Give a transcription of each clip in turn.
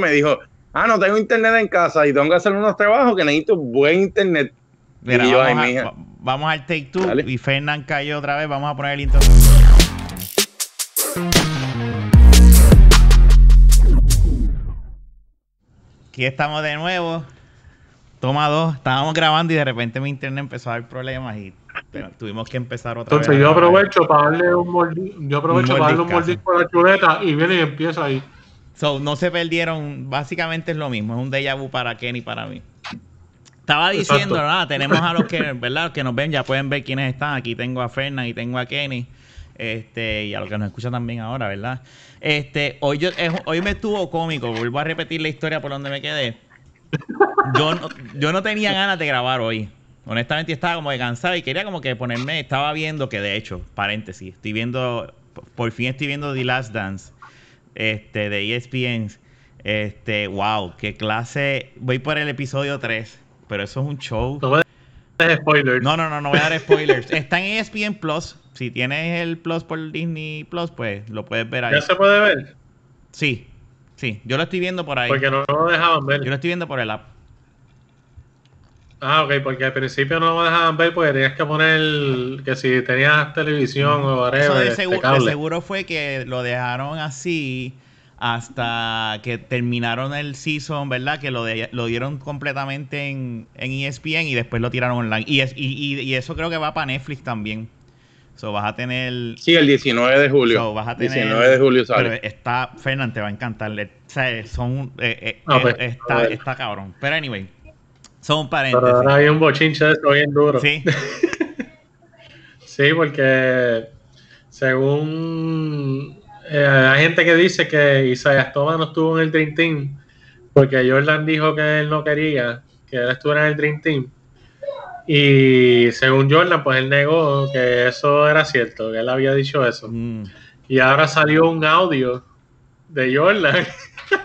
me dijo, ah, no tengo internet en casa y tengo que hacer unos trabajos que necesito buen internet. Mira, Y yo, vamos, ay, a- mija. va- vamos al take two Dale. y Fernán cayó otra vez. Vamos a poner el intro. Aquí estamos de nuevo. Toma dos. Estábamos grabando y de repente mi internet empezó a dar problemas y pero tuvimos que empezar otra Entonces vez. a yo aprovecho para darle un mordisco, yo aprovecho Un para darle un mordisco a la chuleta y viene y empieza ahí. So, no se perdieron, básicamente es lo mismo, es un déjà vu para Kenny y para mí. Estaba diciendo, nada, tenemos a los que, ¿verdad? Los que nos ven, ya pueden ver quiénes están. Aquí tengo a Fernan y tengo a Kenny. Este, y a los que nos escuchan también ahora, ¿verdad? Este, hoy yo, es- hoy me estuvo cómico, vuelvo a repetir la historia por donde me quedé. Yo no, yo no tenía ganas de grabar hoy. Honestamente estaba como de cansado y quería como que ponerme, estaba viendo que de hecho, paréntesis, estoy viendo, por fin estoy viendo The Last Dance este, de ESPN. Este, wow, qué clase. Voy por el episodio 3, pero eso es un show. No des spoilers. No, no, no, no voy a dar spoilers. Está en ESPN Plus. Si tienes el Plus por Disney Plus, pues lo puedes ver ahí. ¿Ya se puede ver? Sí, sí, yo lo estoy viendo por ahí. Porque no lo dejaban ver. Yo lo estoy viendo por el app. Ah, ok, porque al principio no lo dejaban ver porque tenías que poner que si tenías televisión o whatever, Eso de este, seguro, de cable. seguro fue que lo dejaron así hasta que terminaron el season, ¿verdad? Que lo, de- lo dieron completamente en, en ESPN y después lo tiraron online. Y, es, y, y- y eso creo que va para Netflix también. So, vas a tener... Sí, el 19 de julio. so, vas a tener 19 de julio Pero sale. está... Fernán, te va a encantar. O sea, son... eh, eh, Ah, eh, pues, a está, está cabrón. Pero anyway. Son Pero paréntesis. ahora hay un bochinche de eso bien duro. Sí. Sí, porque según eh, hay gente que dice que Isaiah Thomas no estuvo en el Dream Team porque Jordan dijo que él no quería que él estuviera en el Dream Team. Y según Jordan, pues él negó que eso era cierto, que él había dicho eso. Mm. Y ahora salió un audio de Jordan.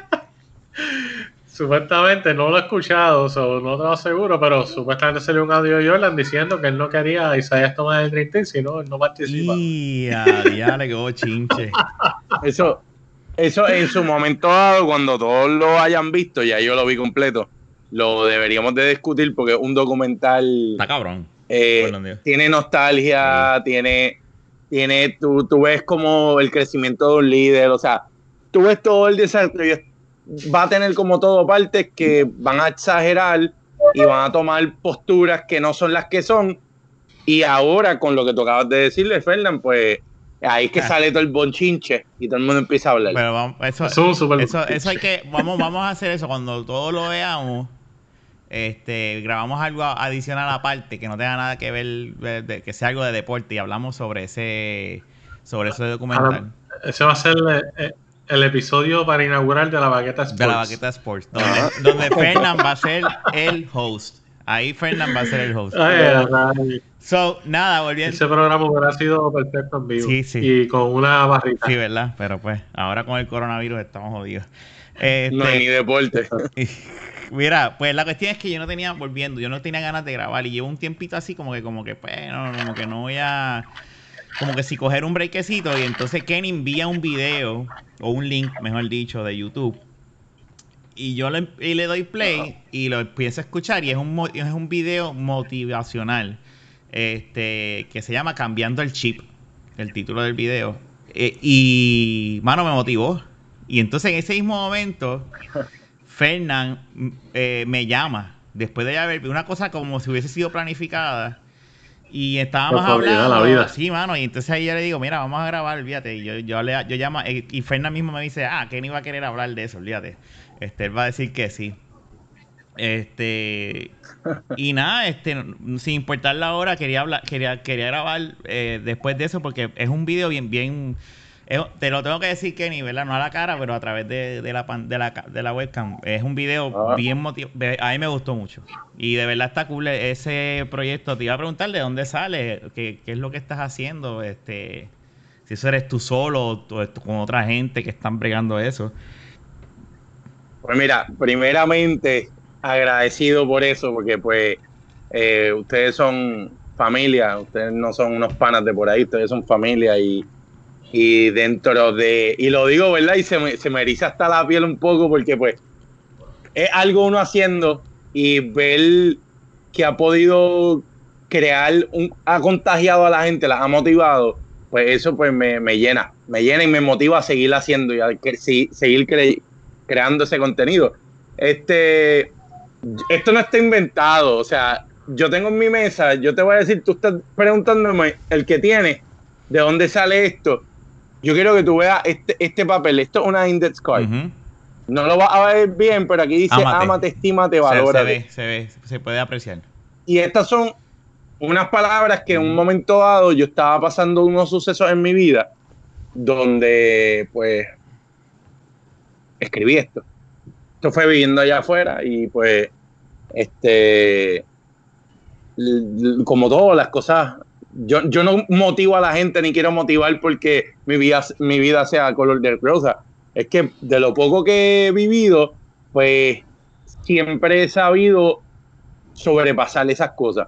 supuestamente no lo he escuchado, so, no te lo aseguro, pero supuestamente salió un audio de Jordan diciendo que él no quería a Isaías tomar el Dream Team, sino él no participa. Y a diablo, qué bochinche. Eso, eso en su momento dado, cuando todos lo hayan visto, ya yo lo vi completo, lo deberíamos de discutir porque es un documental... Está cabrón. eh, tiene nostalgia, tiene, tiene, tú, tú ves como el crecimiento de un líder, o sea, tú ves todo el desarrollo, va a tener como todo partes que van a exagerar y van a tomar posturas que no son las que son, y ahora con lo que tú acabas de decirle, Fernán, pues ahí es que Ah. sale todo el bonchinche y todo el mundo empieza a hablar. Pero vamos, eso, Eso es un super eso, eso hay que, vamos, vamos a hacer eso cuando todos lo veamos. Este, grabamos algo adicional aparte que no tenga nada que ver, que sea algo de deporte y hablamos sobre ese, sobre ese documental Ese va a ser el, el episodio para inaugurar de la Baqueta Sports. de la Baqueta Sports, donde, Fernán va a ser el host. Ahí Fernán va a ser el host. Ay, ay, So, nada, volviendo. ese programa hubiera sido perfecto en vivo. Sí, sí. Y con una barrita. Sí, ¿verdad? Pero pues, ahora con el coronavirus estamos jodidos. Este, no hay ni deporte. Mira, pues la cuestión es que yo no tenía, volviendo, yo no tenía ganas de grabar y llevo un tiempito así como que, como que, pues, no, como que no voy a, como que si coger un brequecito y entonces Kenny envía un video o un link, mejor dicho, de YouTube y yo le, y le doy play y lo empiezo a escuchar y es un, es un video motivacional este que se llama Cambiando el Chip, el título del video. Eh, y, mano, me motivó. Y entonces en ese mismo momento, Fernán eh, me llama, después de haber una cosa como si hubiese sido planificada. Y estábamos hablando. la vida. Sí, mano. Y entonces ahí yo le digo, mira, vamos a grabar, olvídate. Y yo, yo, le, yo llamo, eh, y Fernán mismo me dice, ah, Kenny va a querer hablar de eso, olvídate. Este, él va a decir que sí. Este, y nada, este, sin importar la hora, quería hablar, quería, quería grabar eh, después de eso porque es un video bien, bien, es- te lo tengo que decir, Kenny, ¿verdad? No a la cara, pero a través de, de la, pan- de, la, de la webcam. Es un video Ah. bien motivado. A mí me gustó mucho. Y de verdad está cool ese proyecto. Te iba a preguntar de dónde sale, qué, qué es lo que estás haciendo, este, si eso eres tú solo o con otra gente que están bregando eso. Pues mira, primeramente agradecido por eso, porque pues eh, ustedes son familia, ustedes no son unos panas de por ahí, ustedes son familia y, Y dentro de, y lo digo, ¿verdad? Y se me, se me eriza hasta la piel un poco porque pues es algo uno haciendo y ver que ha podido crear, un, ha contagiado a la gente, las ha motivado, pues eso pues me, me llena, me llena y me motiva a seguir haciendo y a seguir cre, creando ese contenido. Este, esto no está inventado, o sea, yo tengo en mi mesa, yo te voy a decir, tú estás preguntándome el que tiene, de dónde sale esto. Yo quiero que tú veas este, este papel, esto es una index card. Uh -huh. No lo vas a ver bien, pero aquí dice amate, amate estímate, valora. Se, ve, se ve, se puede apreciar. Y estas son unas palabras que en un momento dado yo estaba pasando unos sucesos en mi vida donde pues escribí esto. Esto fue viviendo allá afuera y pues este como todo las cosas yo, yo no motivo a la gente ni quiero motivar porque mi vida, mi vida sea color de rosa. Es que de lo poco que he vivido, pues siempre he sabido sobrepasar esas cosas.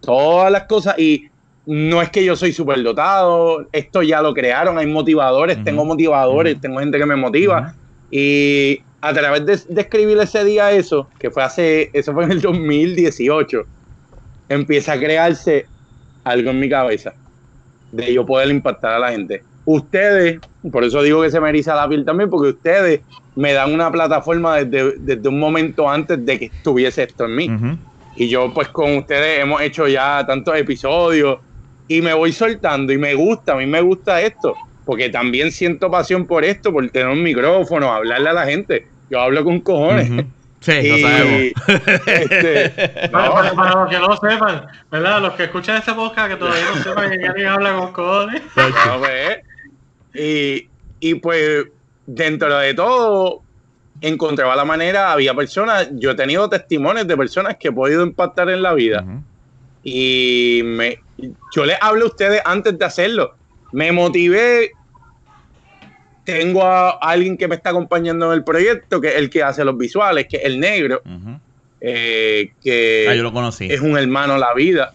Todas las cosas y no es que yo soy súper dotado, esto ya lo crearon, hay motivadores, uh -huh. tengo motivadores, uh -huh. tengo gente que me motiva. Uh -huh. Y a través de, de, escribir ese día eso, que fue hace, eso fue en el 2018, empieza a crearse algo en mi cabeza de yo poder impactar a la gente. Ustedes, por eso digo que se me eriza la piel también, porque ustedes me dan una plataforma desde, desde un momento antes de que estuviese esto en mí. Uh -huh. Y yo pues con ustedes hemos hecho ya tantos episodios y me voy soltando y me gusta, a mí me gusta esto, porque también siento pasión por esto, por tener un micrófono, hablarle a la gente. Yo hablo con cojones. Uh -huh. Sí, y, lo sabemos. Este, no, para, para, los que no sepan, ¿verdad? Los que escuchan este podcast que todavía no sepan que Gary habla con cojones. Pues, y, y pues, dentro de todo, encontraba la manera, había personas, yo he tenido testimonios de personas que he podido impactar en la vida. Uh -huh. Y me, yo les hablo a ustedes antes de hacerlo. Me motivé tengo a alguien que me está acompañando en el proyecto, que es el que hace los visuales, que es el negro, uh -huh. eh, que ah, yo lo conocí. es un hermano la vida.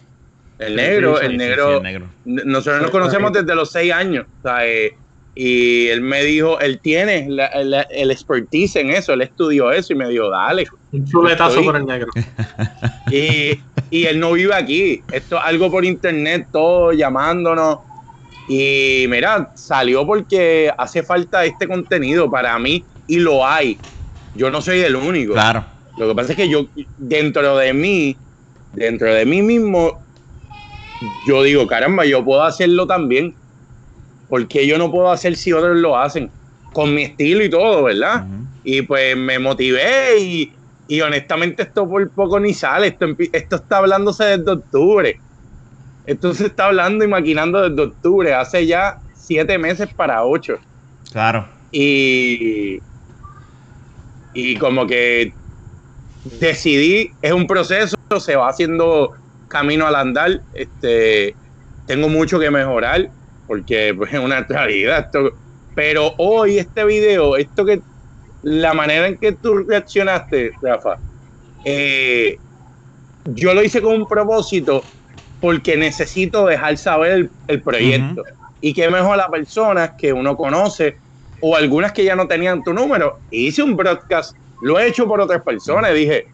El negro, sí, sí, el, negro sí, el, negro, nosotros nos conocemos desde los seis años. O sea, eh, y él me dijo, él tiene la, la, el expertise en eso, él estudió eso y me dijo, dale. Un chuletazo por el negro. Y, y él no vive aquí. Esto es algo por internet, todo llamándonos y mira, salió porque hace falta este contenido para mí y lo hay. Yo no soy el único. Claro. Lo que pasa es que yo, dentro de mí, dentro de mí mismo, yo digo, caramba, yo puedo hacerlo también. porque yo no puedo hacer si otros lo hacen? Con mi estilo y todo, ¿verdad? Uh -huh. Y pues me motivé y, y, honestamente esto por poco ni sale. Esto, esto está hablándose desde octubre. Esto se está hablando y maquinando desde octubre, hace ya siete meses para ocho. Claro. Y, y como que decidí, es un proceso, se va haciendo camino al andar. Este, tengo mucho que mejorar, porque pues, es una realidad. Esto, pero hoy este video, esto que la manera en que tú reaccionaste, Rafa, eh, yo lo hice con un propósito porque necesito dejar saber el, el proyecto. Uh -huh. Y qué mejor las personas que uno conoce o algunas que ya no tenían tu número. Hice un broadcast, lo he hecho por otras personas. -huh. Dije,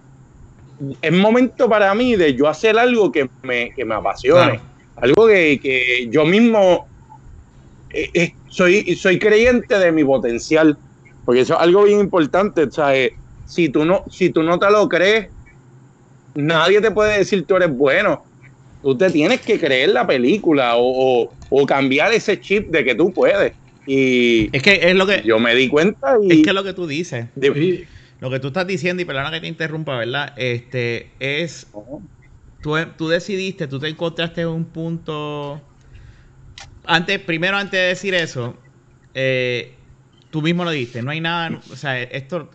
es momento para mí de yo hacer algo que me, que me apasione. Claro. Algo que, que, yo mismo eh, eh, soy, soy creyente de mi potencial. Porque eso es algo bien importante. O sea, eh, si, tú no, si tú no te lo crees, nadie te puede decir tú eres bueno tú te tienes que creer la película o, o, o, cambiar ese chip de que tú puedes. Y es que es lo que yo me di cuenta y es que es lo que tú dices. De, lo que tú estás diciendo, y perdona que te interrumpa, ¿verdad? Este es. Tú, tú decidiste, tú te encontraste en un punto. Antes, primero, antes de decir eso, eh, tú mismo lo dijiste. No hay nada. O sea, esto.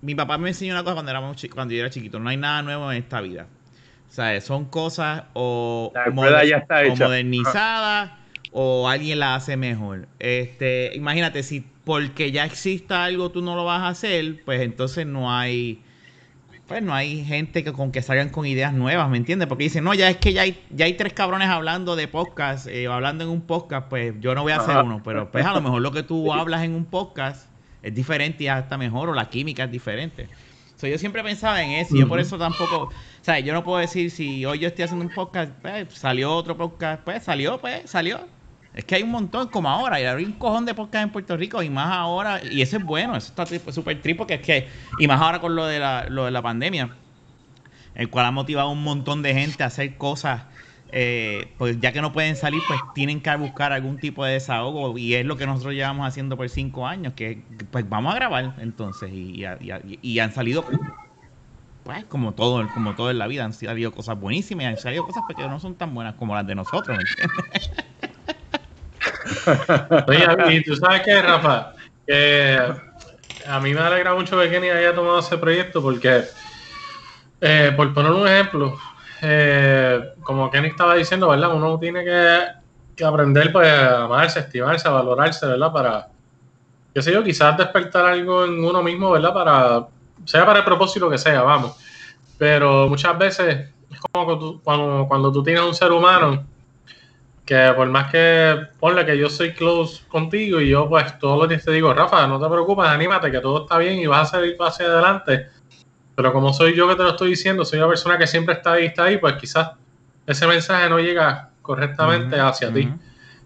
Mi papá me enseñó una cosa cuando, éramos, cuando yo era chiquito. No hay nada nuevo en esta vida. O sea, son cosas o, moder o modernizadas o alguien la hace mejor. Este, imagínate, si porque ya exista algo tú no lo vas a hacer, pues entonces no hay pues no hay gente que con que salgan con ideas nuevas, ¿me entiendes? Porque dicen, no, ya es que ya hay, ya hay tres cabrones hablando de podcast, eh, hablando en un podcast, pues yo no voy a hacer uno, pero pues a lo mejor lo que tú hablas en un podcast es diferente y hasta mejor, o la química es diferente. So, yo siempre pensaba en eso, y yo por eso tampoco, o sea, yo no puedo decir si hoy yo estoy haciendo un podcast, pues salió otro podcast, pues salió, pues salió. Es que hay un montón, como ahora, y hay un cojón de podcast en Puerto Rico, y más ahora, y eso es bueno, eso está súper tripo, porque es que, y más ahora con lo de la, lo de la pandemia, el cual ha motivado a un montón de gente a hacer cosas, eh, pues ya que no pueden salir, pues tienen que buscar algún tipo de desahogo, y es lo que nosotros llevamos haciendo por cinco años, que pues vamos a grabar entonces, y, y han salido pues como todo, como todo en la vida, han salido cosas buenísimas y han salido cosas que no son tan buenas como las de nosotros, ¿me entiendes? Oye, y tú sabes que, Rafa, que a mí me alegra mucho que Kenny haya tomado ese proyecto porque, eh, por poner un ejemplo, eh, como Kenny estaba diciendo, ¿verdad? Uno tiene que, aprender pues, a amarse, estimarse, a valorarse, ¿verdad? Para, qué sé yo, quizás despertar algo en uno mismo, ¿verdad? Para, sea para el propósito que sea, vamos. Pero muchas veces es como cuando, cuando tú tienes un ser humano que por más que ponle que yo soy close contigo y yo pues todos los días te digo, Rafa, no te preocupes, anímate, que todo está bien y vas a salir hacia adelante. Pero como soy yo que te lo estoy diciendo, soy una persona que siempre está ahí, está ahí, pues quizás ese mensaje no llega correctamente hacia ti.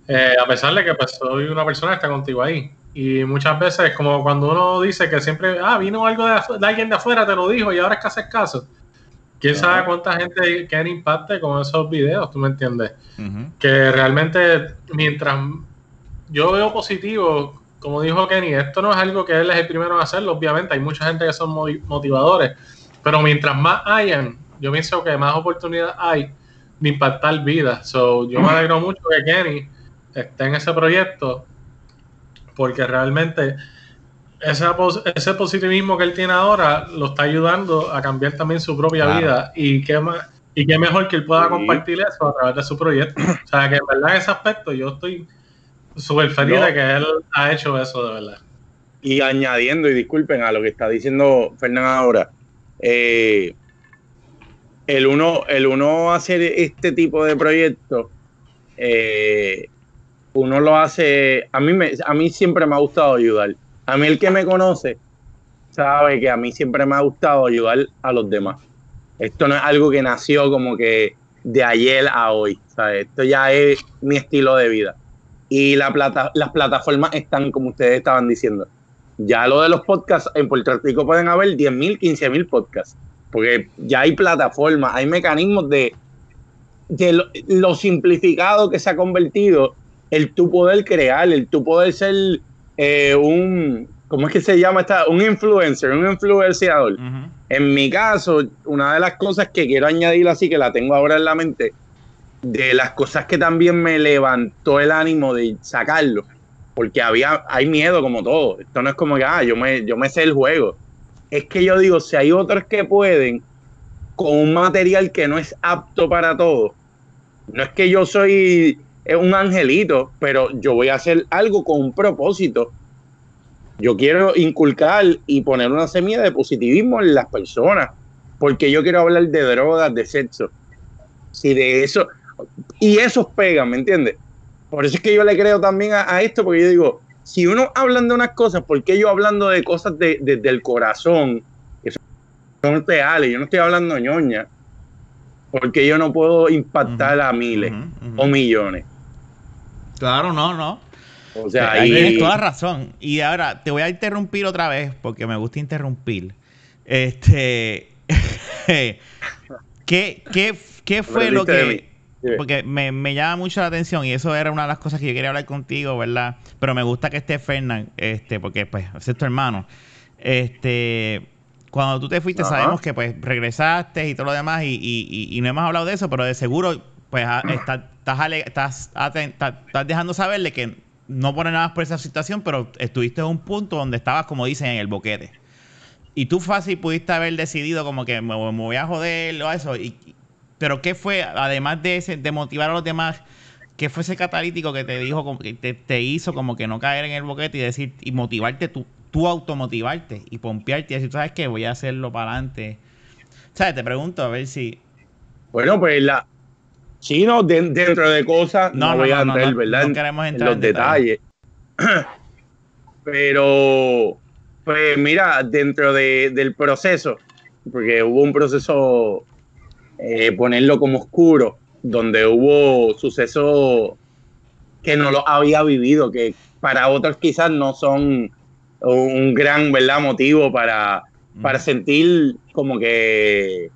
Eh, a pesar de que pues soy una persona que está contigo ahí. Y muchas veces, como cuando uno dice que siempre, ah, vino algo de, de alguien de afuera, te lo dijo y ahora es que haces caso quién sabe cuánta gente quiere impacte con esos videos, ¿tú me entiendes? Que realmente, mientras yo veo positivo, como dijo Kenny, esto no es algo que él es el primero en hacerlo, obviamente, hay mucha gente que son motivadores, pero mientras más hayan, yo pienso que más oportunidad hay de impactar vidas. So, yo me alegro mucho que Kenny esté en ese proyecto, porque realmente ese positivismo que él tiene ahora lo está ayudando a cambiar también su propia vida y qué más y qué mejor que él pueda compartir eso a través de su proyecto. O sea, que en verdad en ese aspecto yo estoy súper feliz de que él ha hecho eso de verdad. Y añadiendo, y disculpen a lo que está diciendo Fernán ahora, eh, el, uno, el uno hacer este tipo de proyectos, eh, uno lo hace, a mí, me, a mí siempre me ha gustado ayudar a mí el que me conoce sabe que a mí siempre me ha gustado ayudar a los demás. Esto no es algo que nació como que de ayer a hoy. Esto ya es mi estilo de vida. Y la plata, las plataformas están, como ustedes estaban diciendo. Ya lo de los podcasts, en Puerto Rico pueden haber 10.000, 15.000 podcasts. Porque ya hay plataformas, hay mecanismos de, de lo, lo, simplificado que se ha convertido el tú poder crear, el tú poder ser eh, un, ¿cómo es que se llama? Esta? Un influencer, un influenciador. En mi caso, una de las cosas que quiero añadir así, que la tengo ahora en la mente, de las cosas que también me levantó el ánimo de sacarlo, porque había, hay miedo como todo. Esto no es como que, ah, yo me, yo me sé el juego. Es que yo digo, si hay otros que pueden, con un material que no es apto para todos, no es que yo soy un angelito, pero yo voy a hacer algo con un propósito. Yo quiero inculcar y poner una semilla de positivismo en las personas, porque yo quiero hablar de drogas, de sexo. Si de eso, y esos pegan, ¿me entiendes? Por eso es que yo le creo también a, esto, porque yo digo, si uno habla de unas cosas, ¿por qué yo hablando de cosas desde de, el corazón? Eso son reales, yo no estoy hablando ñoña, porque yo no puedo impactar a miles o millones. Claro, no, no. O sea, ahí tienes toda razón. Y ahora te voy a interrumpir otra vez porque me gusta interrumpir. Este. ¿qué, qué, qué fue lo que.? Porque me, me, llama mucho la atención y eso era una de las cosas que yo quería hablar contigo, ¿verdad? Pero me gusta que esté Fernán, este, porque pues es tu hermano. Este, cuando tú te fuiste, sabemos que pues regresaste y todo lo demás, y, y, y, no hemos hablado de eso, pero de seguro, pues está, estás, estás, dejando saberle que no pone nada por esa situación, pero estuviste en un punto donde estabas, como dicen, en el boquete. Y tú fácil pudiste haber decidido como que me, voy a joder o eso. Y, pero ¿qué fue, además de, ese, de motivar a los demás, qué fue ese catalítico que te dijo, que te, hizo como que no caer en el boquete y decir, y motivarte tú, tú automotivarte y pompearte y decir, ¿sabes qué? Voy a hacerlo para adelante. ¿Sabes? Te pregunto a ver si. Bueno, pues la. Sí, no, de- dentro de cosas, no, No, no, voy a no, entrar, ¿verdad? no queremos en entrar los en detalle. detalles. Pero, pues mira, dentro de- del proceso, porque hubo un proceso, eh, ponerlo como oscuro, donde hubo sucesos que no lo había vivido, que para otros quizás no son un gran, ¿verdad?, motivo para, para Ujú. sentir como que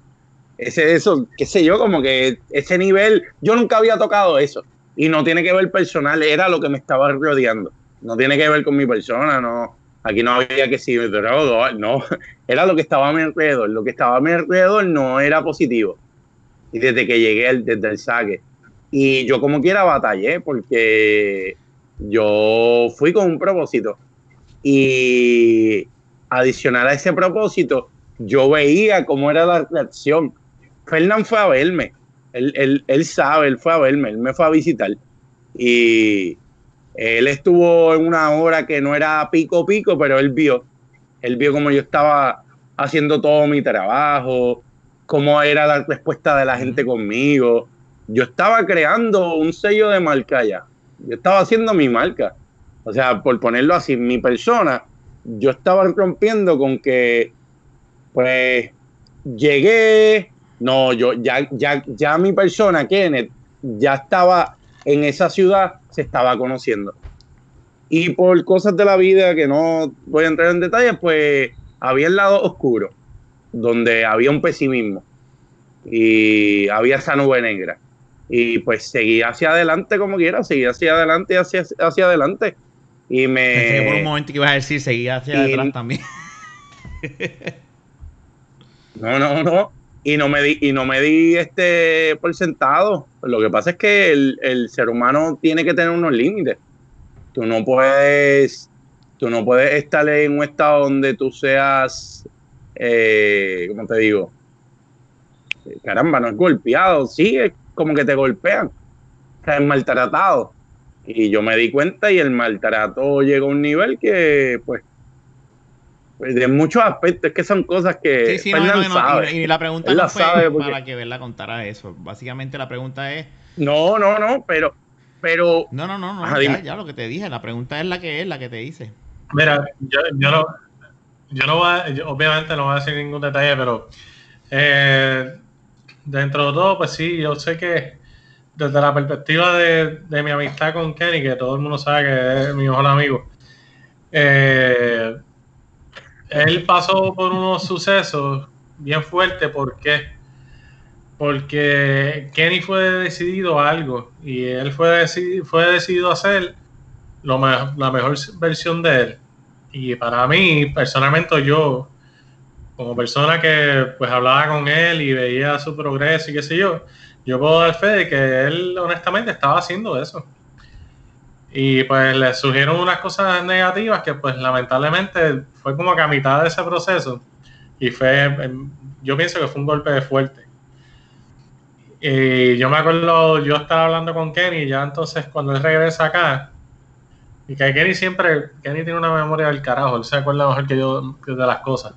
ese eso, qué sé yo, como que ese nivel, yo nunca había tocado eso. Y no tiene que ver personal, era lo que me estaba rodeando, no tiene que ver con mi persona, no, aquí no había que si no, era lo que estaba a mi alrededor, lo que estaba a mi alrededor no era positivo y desde que llegué al- desde el saque y yo como quiera batallé porque yo fui con un propósito y adicional a ese propósito, yo veía cómo era la reacción. Fernán fue a verme, él, él, él sabe, él fue a verme, él me fue a visitar. Y él estuvo en una hora que no era pico pico, pero él vio, él vio cómo yo estaba haciendo todo mi trabajo, cómo era la respuesta de la gente conmigo. Yo estaba creando un sello de marca ya, yo estaba haciendo mi marca. O sea, por ponerlo así, mi persona, yo estaba rompiendo con que, pues, llegué, no, yo, ya, ya, ya mi persona, Kenneth, ya estaba en esa ciudad, se estaba conociendo. Y por cosas de la vida que no voy a entrar en detalles, pues había el lado oscuro, donde había un pesimismo y había esa nube negra. Y pues seguí hacia adelante como quiera, seguí hacia adelante y hacia, hacia adelante. Y Pensé que por un me... momento que ibas a decir seguía hacia atrás también. No, no, no. Y no me di, y no me di este por sentado. Lo que pasa es que el, el ser humano tiene que tener unos límites. Tú no puedes, tú no puedes estar en un estado donde tú seas, eh, ¿cómo te digo? Caramba, no es golpeado, sí, es como que te golpean. O sea, es maltratado. Y yo me di cuenta y el maltrato llegó a un nivel que, pues, pues, de muchos aspectos, es que son cosas que Sí, sí, no, Fernan no, no, sabe. y, y la pregunta Él no la fue sabe porque- para que Verla contara eso. Básicamente la pregunta es. No, no, no, pero, pero, No, no, no, no. Ajá, ya, ya lo que te dije. La pregunta es la que es, la que te dice. Mira, yo, yo no, yo no voy a- yo obviamente no voy a decir ningún detalle, pero eh, dentro de todo, pues sí, yo sé que desde la perspectiva de, de mi amistad con Kenny, que todo el mundo sabe que es mi mejor amigo, eh, él pasó por unos sucesos bien fuertes, ¿por qué? Porque Kenny fue decidido a algo y él fue, deci- fue decidido a hacer lo la mejor versión de él. Y para mí, personalmente, yo, como persona que pues hablaba con él y veía su progreso y qué sé yo, yo puedo dar fe de que él honestamente estaba haciendo eso. Y pues le surgieron unas cosas negativas que pues lamentablemente fue como que a mitad de ese proceso y fue, em, yo pienso que fue un golpe de fuerte. Y yo me acuerdo, yo estaba hablando con Kenny ya entonces cuando él regresa acá, y que Kenny siempre, Kenny tiene una memoria del carajo, él se acuerda mejor que yo de las cosas.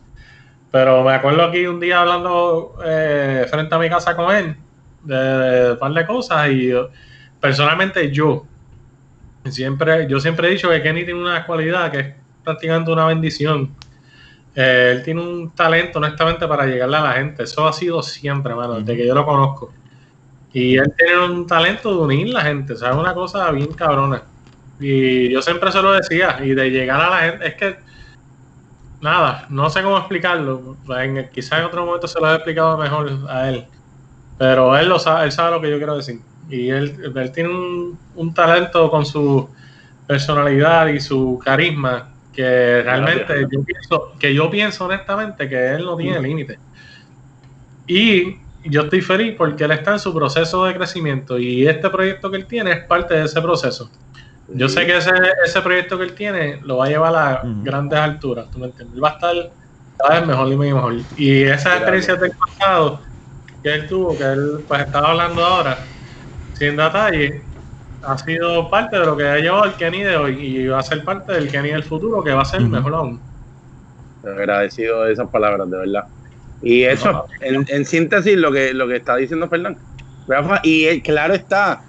Pero me acuerdo aquí un día hablando eh, frente a mi casa con él de, de un par de cosas y personalmente yo siempre, yo siempre he dicho que Kenny tiene una cualidad que es prácticamente una bendición. Eh, él tiene un talento honestamente para llegarle a la gente. Eso ha sido siempre, mano, desde que yo lo conozco. Y él tiene un talento de unir la gente, o sea, es una cosa bien cabrona. Y yo siempre se lo decía, y de llegar a la gente, es que, nada, no sé cómo explicarlo. En, quizás en otro momento se lo he explicado mejor a él. Pero él lo sabe, él sabe lo que yo quiero decir. Y él, él tiene un, un talento con su personalidad y su carisma que realmente Gracias. yo pienso, que yo pienso honestamente que él no tiene límite. Y yo estoy feliz porque él está en su proceso de crecimiento y este proyecto que él tiene es parte de ese proceso. Yo sé que ese, ese proyecto que él tiene lo va a llevar a grandes alturas, ¿tú me entiendes? Él va a estar cada vez mejor y mejor. Y esas experiencias del pasado que él tuvo, que él pues estaba hablando ahora, sin detalle, ha sido parte de lo que ha llevado al Kenny de hoy y va a ser parte del Kenny del futuro que va a ser mejor aún. agradecido de esas palabras, de verdad. Y eso, en, síntesis, lo que, lo que está diciendo Fernando. Y claro está,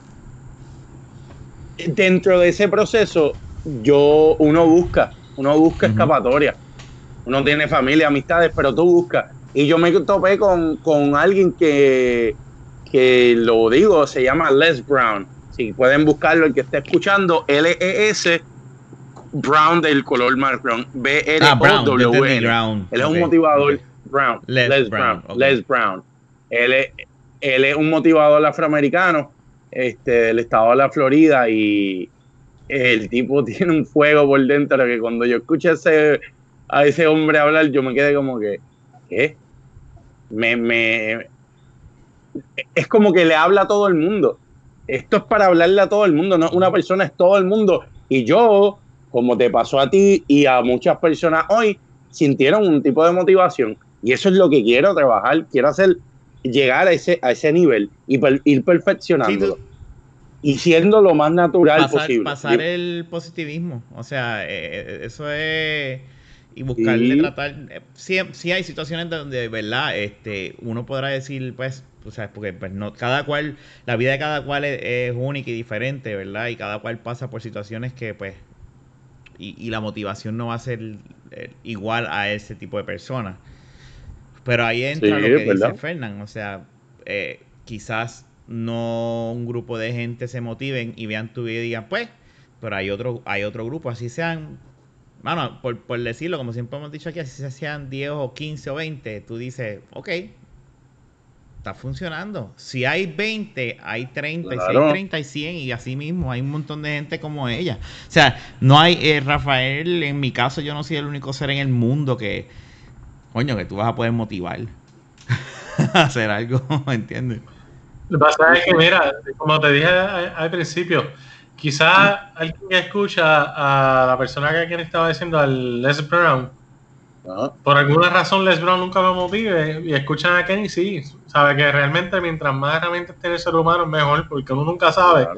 dentro de ese proceso, yo, uno busca, uno busca escapatoria. Uno tiene familia, amistades, pero tú buscas. Y yo me topé con, con alguien que, que lo digo, se llama Les Brown. Si pueden buscarlo, el que esté escuchando, L-E-S Brown del color marrón. B-R-O-W-N. Ah, él es un motivador. Brown. Les, Brown. Les Brown. Él es, él es un motivador afroamericano este, del estado de la Florida y el tipo tiene un fuego por dentro que cuando yo escuché ese, a ese hombre hablar, yo me quedé como que, ¿qué? Me, me, es como que le habla a todo el mundo. Esto es para hablarle a todo el mundo, no una persona, es todo el mundo. Y yo, como te pasó a ti y a muchas personas hoy, sintieron un tipo de motivación. Y eso es lo que quiero trabajar, quiero hacer, llegar a ese, a ese nivel y ir perfeccionándolo. y siendo lo más natural posible. Pasar el positivismo, o sea, eh, eso es y buscarle tratar. Eh, sí, hay situaciones donde, de verdad, este, uno podrá decir, pues, o sea, porque pues, no, cada cual, la vida de cada cual es, única y diferente, ¿verdad? Y cada cual pasa por situaciones que, pues, y, la motivación no va a ser eh, igual a ese tipo de personas. Pero ahí entra lo que dice Fernán, o sea, eh, quizás no un grupo de gente se motiven y vean tu vida y digan, pues, pero hay otro, hay otro grupo, así sean bueno, por, por, decirlo, como siempre hemos dicho aquí, si se hacían 10 o 15 o 20, tú dices, ok, está funcionando. Si hay 20, hay 30, y si hay 30, hay 100, y así mismo hay un montón de gente como ella. O sea, no hay, eh, Rafael, en mi caso, yo no soy el único ser en el mundo que, coño, que tú vas a poder motivar a hacer algo, ¿entiendes? Lo que pasa es que, mira, como te dije al principio, Quizás alguien que escucha a la persona que quien estaba diciendo, al Les Brown, por alguna razón Les Brown nunca lo motive y escuchan a Kenny, sí, sabe que realmente mientras más herramientas tiene el ser humano, mejor, porque uno nunca sabe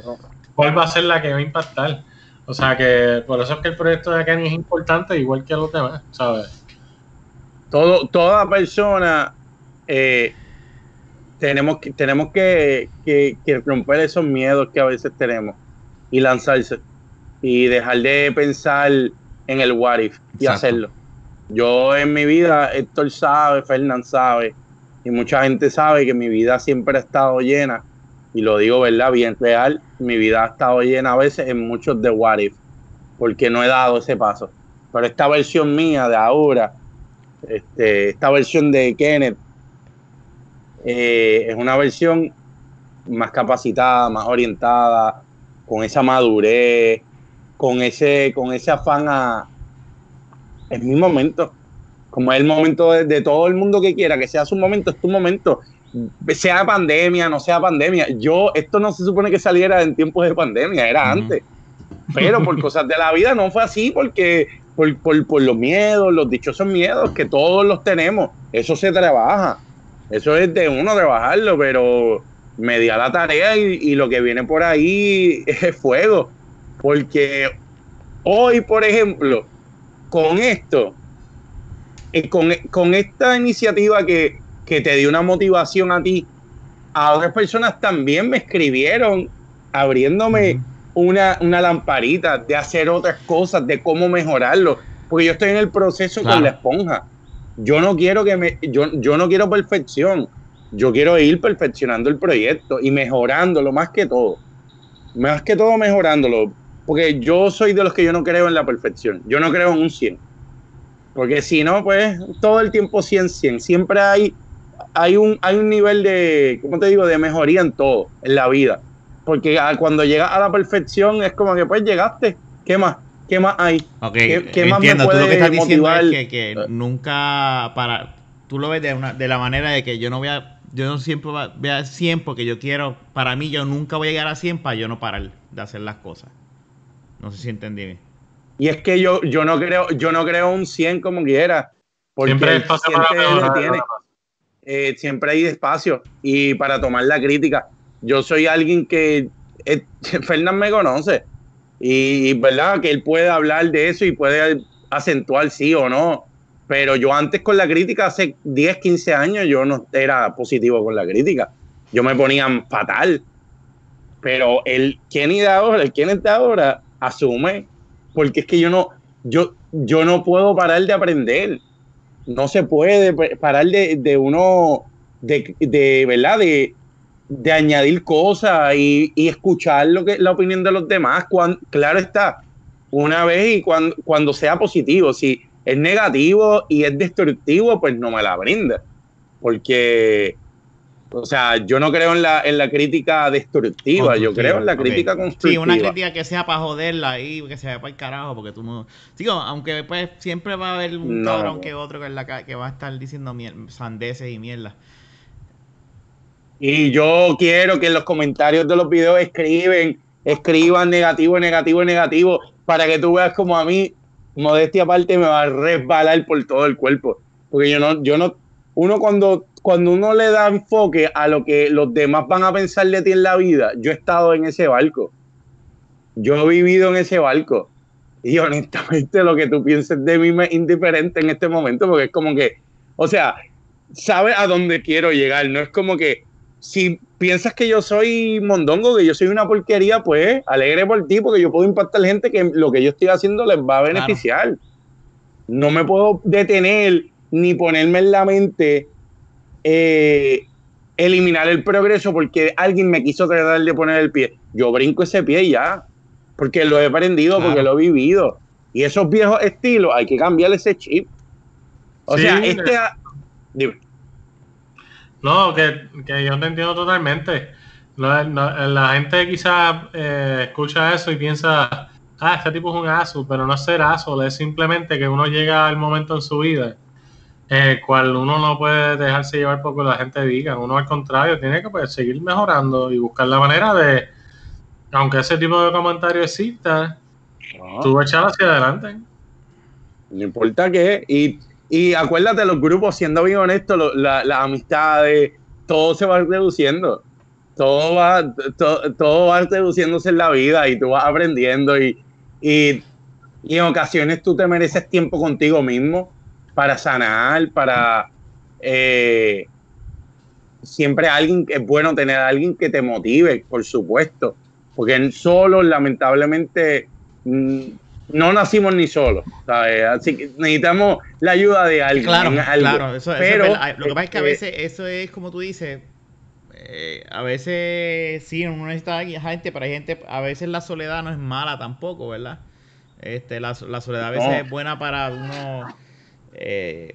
cuál va a ser la que va a impactar. O sea que por eso es que el proyecto de Kenny es importante, igual que los demás, ¿sabes? Todo, toda persona eh, tenemos, que, tenemos que romper esos miedos que a veces tenemos y lanzarse y dejar de pensar en el what if y hacerlo. Yo en mi vida, Héctor sabe, Fernán sabe, y mucha gente sabe que mi vida siempre ha estado llena, y lo digo verdad, bien real, mi vida ha estado llena a veces en muchos de what if, porque no he dado ese paso. Pero esta versión mía de ahora, este, esta versión de Kenneth, eh, es una versión más capacitada, más orientada, con esa madurez, con ese, con ese afán a... Es mi momento. Como es el momento de, todo el mundo que quiera, que sea su momento, es tu momento. Sea pandemia, no sea pandemia. Yo, esto no se supone que saliera en tiempos de pandemia, era antes. Pero por cosas de la vida no fue así, porque por, por, por los miedos, los dichosos miedos, que todos los tenemos. Eso se trabaja. Eso es de uno trabajarlo, pero me di la tarea y, lo que viene por ahí es fuego. Porque hoy, por ejemplo, con esto, eh, con, esta iniciativa que, te dio una motivación a ti, a otras personas también me escribieron abriéndome una, una, lamparita de hacer otras cosas, de cómo mejorarlo. Porque yo estoy en el proceso con la esponja. Yo no quiero que me, yo, yo no quiero perfección yo quiero ir perfeccionando el proyecto y mejorándolo más que todo. Más que todo mejorándolo. Porque yo soy de los que yo no creo en la perfección. Yo no creo en un 100. Porque si no, pues todo el tiempo 100, 100. Siempre hay, hay, un, hay un nivel de, ¿cómo te digo?, de mejoría en todo, en la vida. Porque cuando llegas a la perfección es como que pues llegaste. ¿Qué más? ¿Qué más hay? ¿Qué, más me puede tú lo que estás motivar? Diciendo es que, que nunca para tú lo ves de, una, de la manera de que yo no voy a yo no siempre voy a 100 porque yo quiero, para mí yo nunca voy a llegar a 100 para yo no parar de hacer las cosas. No sé si entendí bien. Y es que yo, yo no creo, yo no creo un 100 como quiera. Porque siempre hay espacio para eh, siempre hay espacio y para tomar la crítica. Yo soy alguien que eh, Fernán me conoce y, verdad que él puede hablar de eso y puede acentuar sí o no Pero yo antes con la crítica, hace 10, 15 años, yo no era positivo con la crítica. Yo me ponía fatal. Pero el Kenny de ahora, el Kenny de ahora, asume, porque es que yo no, yo, yo no puedo parar de aprender. No se puede parar de, de uno, de, de, ¿verdad? De, de añadir cosas y, y, escuchar lo que, la opinión de los demás. Cuando, claro está, una vez y cuando, cuando sea positivo. Si es negativo y es destructivo, pues no me la brinda. Porque, o sea, yo no creo en la, en la crítica destructiva, yo creo en la crítica constructiva. Sí, una crítica que sea para joderla y que sea para el carajo, porque tú no... Digo, aunque pues siempre va a haber un cabrón que otro que, la, que va a estar diciendo sandeces y mierda. Y yo quiero que en los comentarios de los videos escriben, escriban negativo, negativo, negativo, para que tú veas como a mí modestia aparte, me va a resbalar por todo el cuerpo. Porque yo no, yo no, uno cuando, cuando uno le da enfoque a lo que los demás van a pensar de ti en la vida, yo he estado en ese barco. Yo he vivido en ese barco. Y honestamente lo que tú pienses de mí me es indiferente en este momento, porque es como que, o sea, sabes a dónde quiero llegar. No es como que si piensas que yo soy mondongo, que yo soy una porquería, pues alegre por ti, porque yo puedo impactar gente que lo que yo estoy haciendo les va a beneficiar. No me puedo detener ni ponerme en la mente eh, eliminar el progreso porque alguien me quiso tratar de poner el pie. Yo brinco ese pie ya, porque lo he aprendido, porque lo he vivido. Y esos viejos estilos hay que cambiar ese chip. O sea, este... Dime. No, que, yo te entiendo totalmente. la gente quizás eh, escucha eso y piensa, ah, este tipo es un aso, pero no es ser aso, es simplemente que uno llega al momento en su vida el cual uno no puede dejarse llevar por lo que la gente diga. Uno al contrario tiene que pues, seguir mejorando y buscar la manera de, aunque ese tipo de comentario exista, tú echar hacia adelante. No importa qué. Y y acuérdate, los grupos, siendo bien honesto, las amistades, todo se va reduciendo. Todo va, todo va reduciéndose en la vida y tú vas aprendiendo y, y, en ocasiones tú te mereces tiempo contigo mismo para sanar, para... Eh, siempre alguien, es bueno tener a alguien que te motive, por supuesto, porque solo lamentablemente mm, no nacimos ni solos, Así que necesitamos la ayuda de alguien. Claro, claro. Eso, Pero, lo que pasa es que a este, veces eso es como tú dices, eh, a veces sí, uno necesita gente, pero hay gente, a veces la soledad no es mala tampoco, ¿verdad? Este, la, la soledad a veces es buena para uno eh,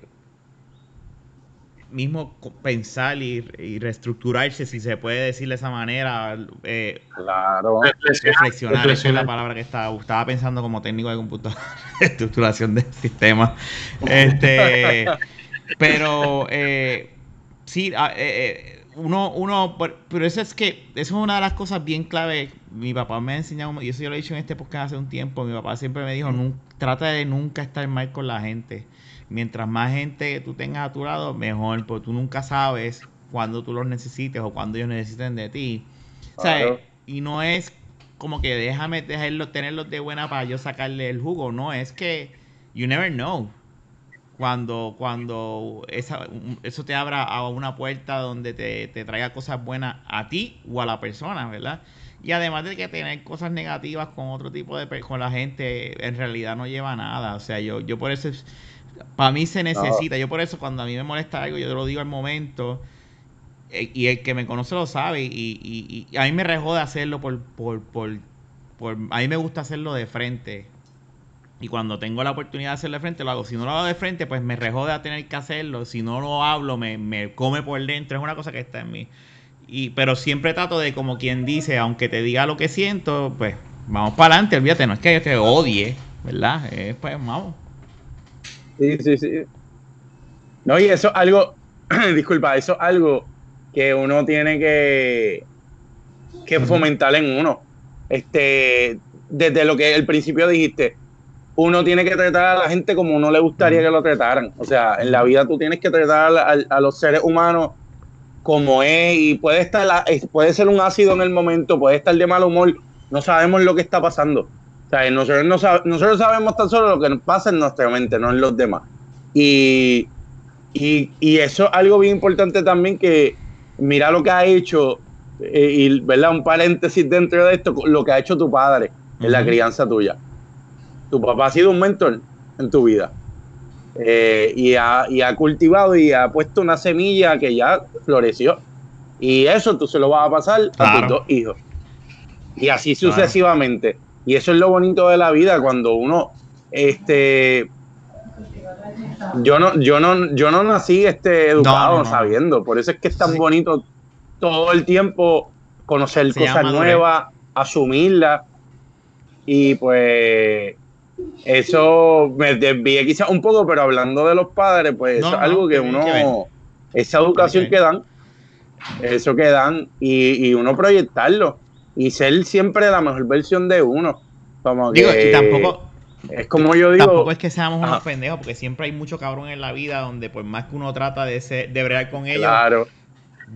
mismo pensar y, reestructurarse, si se puede decir de esa manera. Eh, claro. Reflexionar, es la palabra que estaba, estaba pensando como técnico de computador, estructuración de sistemas. Este, pero eh, sí, ah, eh, uno, uno, pero eso es que, eso es una de las cosas bien clave. Mi papá me ha enseñado, y eso yo lo he dicho en este podcast hace un tiempo, mi papá siempre me dijo, trata de nunca estar mal con la gente mientras más gente tú tengas a tu lado, mejor, porque tú nunca sabes cuándo tú los necesites o cuándo ellos necesiten de ti. y no es como que déjame dejarlos, tenerlos de buena para yo sacarle el jugo, no, es que you never know. Cuando, cuando esa, eso te abra a una puerta donde te, te traiga cosas buenas a ti o a la persona, ¿verdad? Y además de que tener cosas negativas con otro tipo de con la gente en realidad no lleva nada. O sea, yo, yo por eso para mí se necesita. Yo por eso cuando a mí me molesta algo, yo te lo digo al momento. Eh, y el que me conoce lo sabe. Y, a mí me rejó de hacerlo por, por, por, por, A mí me gusta hacerlo de frente. Y cuando tengo la oportunidad de hacerlo de frente, lo hago. Si no lo hago de frente, pues me rejó de tener que hacerlo. Si no lo hablo, me, me come por dentro. Es una cosa que está en mí. Y, pero siempre trato de, como quien dice, aunque te diga lo que siento, pues vamos para adelante, olvídate, no es que yo te odie, ¿verdad? pues vamos. Sí, sí, sí. No, y eso es algo, disculpa, eso es algo que uno tiene que, que fomentar en uno. Este, desde lo que al principio dijiste, uno tiene que tratar a la gente como uno le gustaría que lo trataran. O sea, en la vida tú tienes que tratar a, los seres humanos como es y puede estar puede ser un ácido en el momento, puede estar de mal humor, no sabemos lo que está pasando. O sea, nosotros, nosotros sabemos tan solo lo que nos pasa en nuestra mente, no en los demás. Y, y, y eso es algo bien importante también que mira lo que ha hecho, eh, y ¿verdad? un paréntesis dentro de esto, lo que ha hecho tu padre en la crianza tuya. Tu papá ha sido un mentor en tu vida. Eh, y, ha, y ha cultivado y ha puesto una semilla que ya floreció. Y eso tú se lo vas a pasar a Claro. tus dos hijos. Y así Claro. sucesivamente. Y eso es lo bonito de la vida, cuando uno, este, yo no, yo no, yo no nací este educado No, no, no. sabiendo. Por eso es que es tan Sí. bonito todo el tiempo conocer Se cosas nuevas, asumirlas. Y pues eso me desvié quizás un poco, pero hablando de los padres, pues es algo que uno, esa educación que que dan, eso que dan, y, y uno proyectarlo y ser siempre la mejor versión de uno. Como Digo, que y tampoco, es como yo digo, tampoco es que seamos unos Ajá. pendejos, porque siempre hay mucho cabrón en la vida donde por más que uno trata de ser, de bregar con ellos, claro,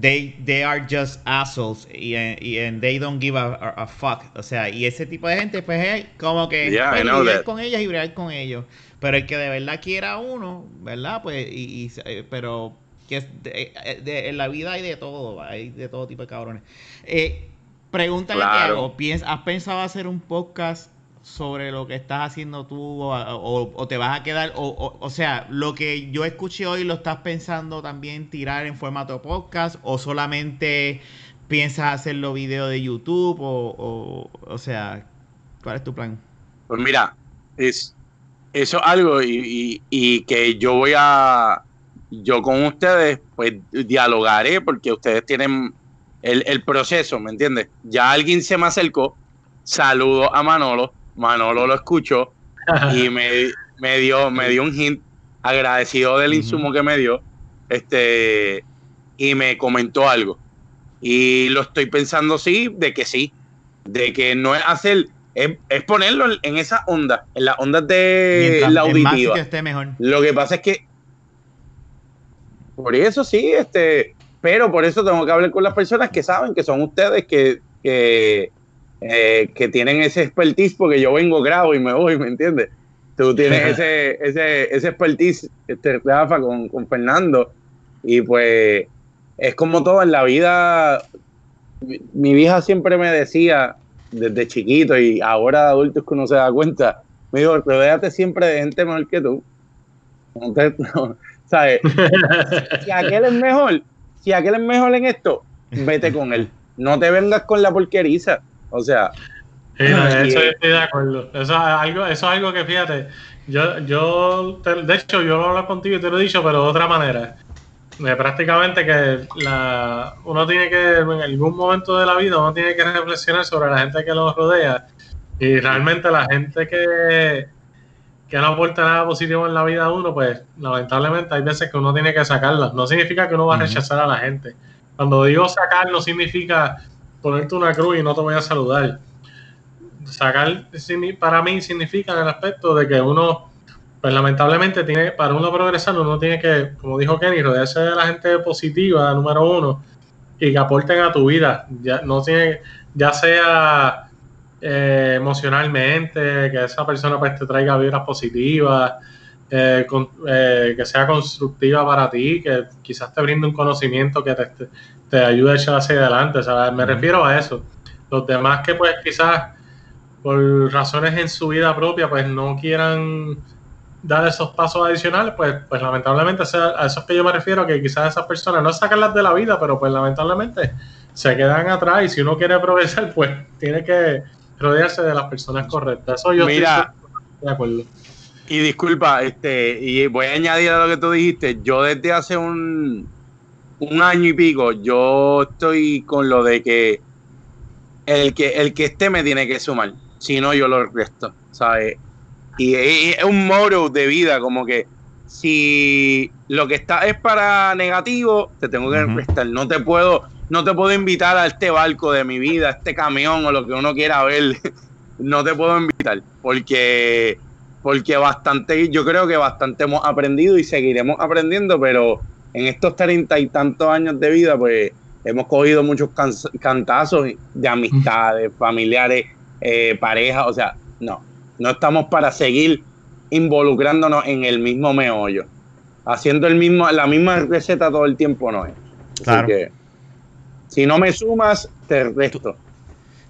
they, they are just assholes y, y and they don't give a, a- a fuck. O sea, y ese tipo de gente, pues es como que Yeah, pues, con ellas y bregar con ellos. Pero el que de verdad quiera uno, ¿verdad? Pues, y, y- eh, pero que de- eh, de- en la vida hay de todo, hay de todo tipo de cabrones. Eh, pregunta que te Claro. hago, ¿piens- ¿has pensado hacer un podcast sobre lo que estás haciendo tú o, o- o te vas a quedar, o, o, sea, lo que yo escuché hoy lo estás pensando también tirar en formato podcast o solamente piensas hacerlo video de YouTube o, o, o sea, ¿cuál es tu plan? pues mira, es eso es algo y, y- y que yo voy a, yo con ustedes, pues dialogaré porque ustedes tienen el, el proceso, ¿me entiendes? Ya alguien se me acercó, saludo a Manolo, Manolo lo escuchó y me, me dio me dio un hint agradecido del insumo que me dio este y me comentó algo y lo estoy pensando sí de que sí de que no es hacer es, es ponerlo en, esa onda en las ondas de Mientras la más auditiva que esté mejor. lo que pasa es que por eso sí, este, pero por eso tengo que hablar con las personas que saben que son ustedes que, que, eh, que tienen ese expertise, porque yo vengo, grabo y me voy, ¿me entiendes? Tú tienes ese, ese, ese expertise, este, Rafa, con, con Fernando, y pues es como todo en la vida. Mi, mi vieja siempre me decía, desde chiquito y ahora de adulto es que uno se da cuenta, me dijo, rodéate siempre de gente mejor que tú. No, ¿sabes? Si aquel es mejor, si aquel es mejor en esto, vete con él. No te vengas con la porqueriza. O sea, Sí, no, eso yo estoy de acuerdo. Eso es algo, eso es algo que fíjate. Yo, yo te- de hecho, yo lo hablo contigo y te lo he dicho, pero de otra manera. Eh, prácticamente que la, uno tiene que, en algún momento de la vida, uno tiene que reflexionar sobre la gente que nos rodea. Y realmente la gente que, que no aporta nada positivo en la vida de uno, pues lamentablemente hay veces que uno tiene que sacarla. No significa que uno va a rechazar a la gente. Cuando digo sacar, no significa ponerte una cruz y no te voy a saludar sacar para mí significa en el aspecto de que uno, pues lamentablemente tiene, para uno progresar, uno tiene que, como dijo Kenny, rodearse de la gente positiva, número uno, y que aporten a tu vida, ya, no tiene, ya sea eh, emocionalmente, que esa persona pues te traiga vibras positivas, eh, con- eh, que sea constructiva para ti, que quizás te brinde un conocimiento que te, te, te ayude a echar hacia adelante, o sea, me refiero a eso. Los demás que pues quizás por razones en su vida propia, pues no quieran dar esos pasos adicionales, pues, pues lamentablemente a eso es que yo me refiero, que quizás esas personas no sacarlas de la vida, pero pues lamentablemente se quedan atrás y si uno quiere progresar, pues tiene que rodearse de las personas correctas. Eso yo Mira. estoy de acuerdo. y disculpa, este, y voy a añadir a lo que tú dijiste. Yo desde hace un, un año y pico, yo estoy con lo de que el que el que esté me tiene que sumar. Si no, yo lo resto, ¿sabes? Y es un moro de vida, como que si lo que está es para negativo, te tengo que Ujú. restar. No te puedo, no te puedo invitar a este barco de mi vida, a este camión o lo que uno quiera ver. no te puedo invitar porque porque bastante, yo creo que bastante hemos aprendido y seguiremos aprendiendo, pero en estos treinta y tantos años de vida, pues hemos cogido muchos cantazos de amistades, familiares, eh, parejas, o sea, no, no estamos para seguir involucrándonos en el mismo meollo. haciendo el mismo, la misma receta todo el tiempo no es. Así Claro. que, si no me sumas, te resto.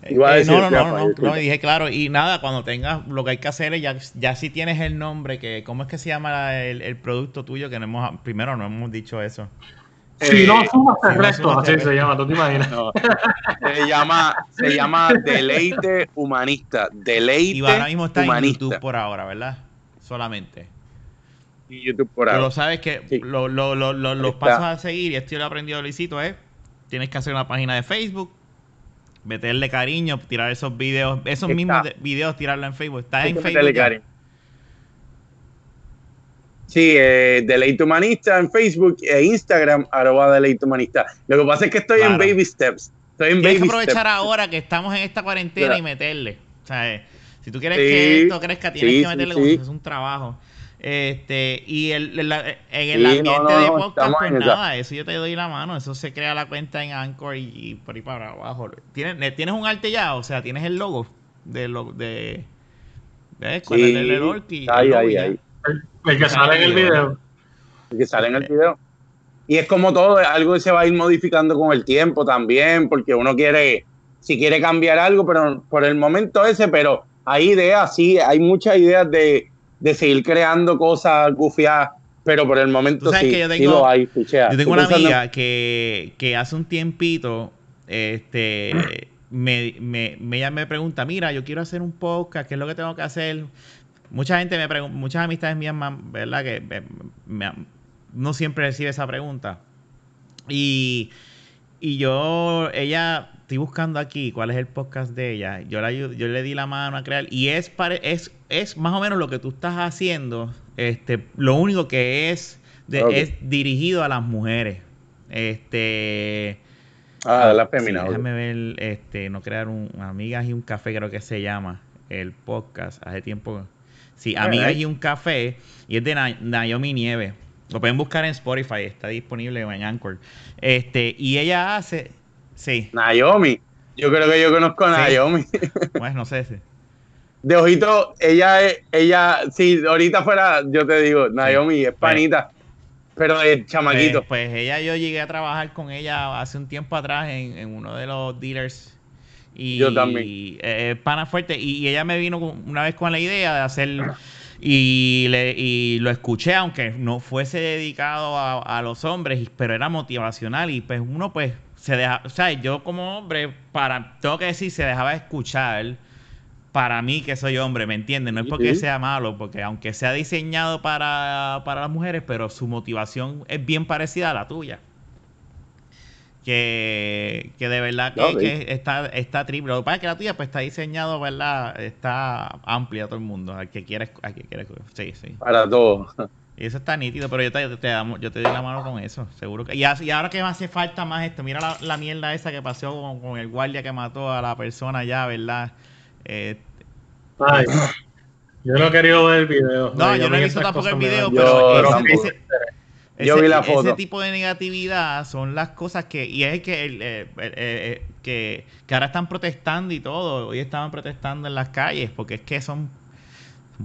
Eh, Iba a eh, decir, no, no, no, no, disculpa. no, dije claro. Y nada, cuando tengas, lo que hay que hacer es ya, ya si tienes el nombre, que ¿cómo es que se llama el, el producto tuyo? Que no hemos, primero no hemos dicho eso. Si Eh, no sumas si el no resto, sumas así se resto. llama, tú te imaginas. no, se llama, se llama Deleite Humanista. Deleite Y ahora mismo está en. YouTube por ahora, ¿verdad? Solamente. Y YouTube por Pero ahora. lo sabes que Sí. lo- lo- lo- lo- los pasos a seguir, y esto yo lo he aprendido de Luisito, es tienes que hacer una página de Facebook, meterle cariño, tirar esos videos, esos Está. mismos de- videos, tirarlo en Facebook. Está en Facebook. Sí, eh, Deleite Humanista en Facebook e Instagram, arroba Deleite Humanista. Lo que pasa es que estoy en baby steps. Estoy en Tienes que aprovechar steps. ahora que estamos en esta cuarentena y meterle. O sea, eh, si tú quieres Sí, que esto crezca, tienes sí, que meterle sí, como si fuese un trabajo. Este, y el, en el Sí, ambiente no, no, de no, podcast, estamos pues nada, eso yo te doy la mano, eso se crea la cuenta en Anchor y, y por ahí para abajo. ¿Tienes, ¿Tienes un arte ya? O sea, tienes el logo de lo de, ¿ves? Con el, el, el Orti, ahí, ahí, ahí. El, que sale en el video. El que sale en el video. Y es como todo, algo que se va a ir modificando con el tiempo también, porque uno quiere, si quiere cambiar algo, pero por el momento ese, pero hay ideas, sí, hay muchas ideas de, de seguir creando cosas gufiadas, pero por el momento sí, yo sí tengo- lo hay, pichea. Yo tengo una amiga que, que hace un tiempito, este, me, me, ella me pregunta, mira, yo quiero hacer un podcast, ¿qué es lo que tengo que hacer? Mucha gente me pregunta, muchas amistades mías, ¿verdad? Que me- me- no siempre recibe esa pregunta. Y, y yo, ella, estoy buscando aquí cuál es el podcast de ella. Yo, la, yo le di la mano a crear y es, pare- es, es más o menos lo que tú estás haciendo. Este, lo único que es, de- es dirigido a las mujeres. Este. Ah, la sí, fémina. déjame ver, este, no crear un amigas y un café, creo que se llama el podcast. Hace tiempo. Sí, amigas y un café. Y es de Na- Naomi Nieve. Lo pueden buscar en Spotify, está disponible en Anchor. Este, y ella hace. Sí, Naomi. Yo creo que yo conozco a Sí. Naomi. pues no sé. sí. De ojito, ella es, ella, si ahorita fuera, yo te digo, Naomi es panita, pero de chamaquito. Pues, pues ella, yo llegué a trabajar con ella hace un tiempo atrás en, en uno de los dealers. Y, Yo también. eh, pana fuerte. Y, y ella me vino una vez con la idea de hacer. Y, le, y lo escuché, aunque no fuese dedicado a, a los hombres, y- pero era motivacional. Y pues uno, pues, se deja. O sea, yo como hombre, para tengo que decir, se dejaba escuchar para mí que soy hombre, ¿me entiendes? No es porque sea malo, porque aunque sea diseñado para, para las mujeres, pero su motivación es bien parecida a la tuya. Que, que de verdad que, está, está triple. Lo que pasa es que la tuya pues está diseñado, ¿verdad? Está amplia a todo el mundo, al que quieres, al que quieres. Sí, sí. Para todo. Eso está nítido, pero yo te, te yo te doy la mano con eso, seguro que. Y, ahora que me hace falta más esto, mira la, la mierda esa que pasó con, con el guardia que mató a la persona ya, ¿verdad? Eh, Ay, yo no he querido ver el video. No, yo no he visto tampoco el video, pero Yo ese, ese- Yo ese- vi la ese foto. tipo de negatividad son las cosas que. Y es que, el, eh, eh, que, que ahora están protestando y todo. Hoy estaban protestando en las calles porque es que son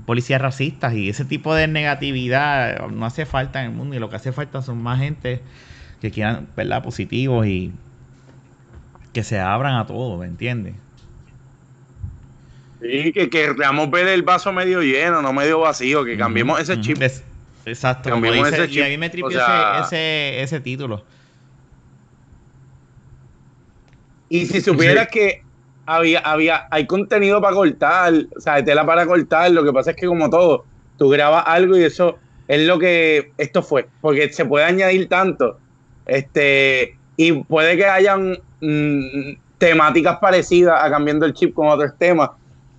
policías racistas y ese tipo de negatividad no hace falta en el mundo. Y lo que hace falta son más gente que quieran, ¿verdad? Positivos y que se abran a todo, ¿me entiendes? Sí, que queramos ver el vaso medio lleno, no medio vacío, que cambiemos ese chip. es- exacto. como Cambiemos dice- ese y a chip, mí me tripió o sea- ese, ese, ese título. Y si supieras que había, había, hay contenido para cortar, o sea, hay tela para cortar, lo que pasa es que como todo, tú grabas algo y eso es lo que esto fue, porque se puede añadir tanto, este, y puede que hayan mm, temáticas parecidas a cambiando el chip con otros temas,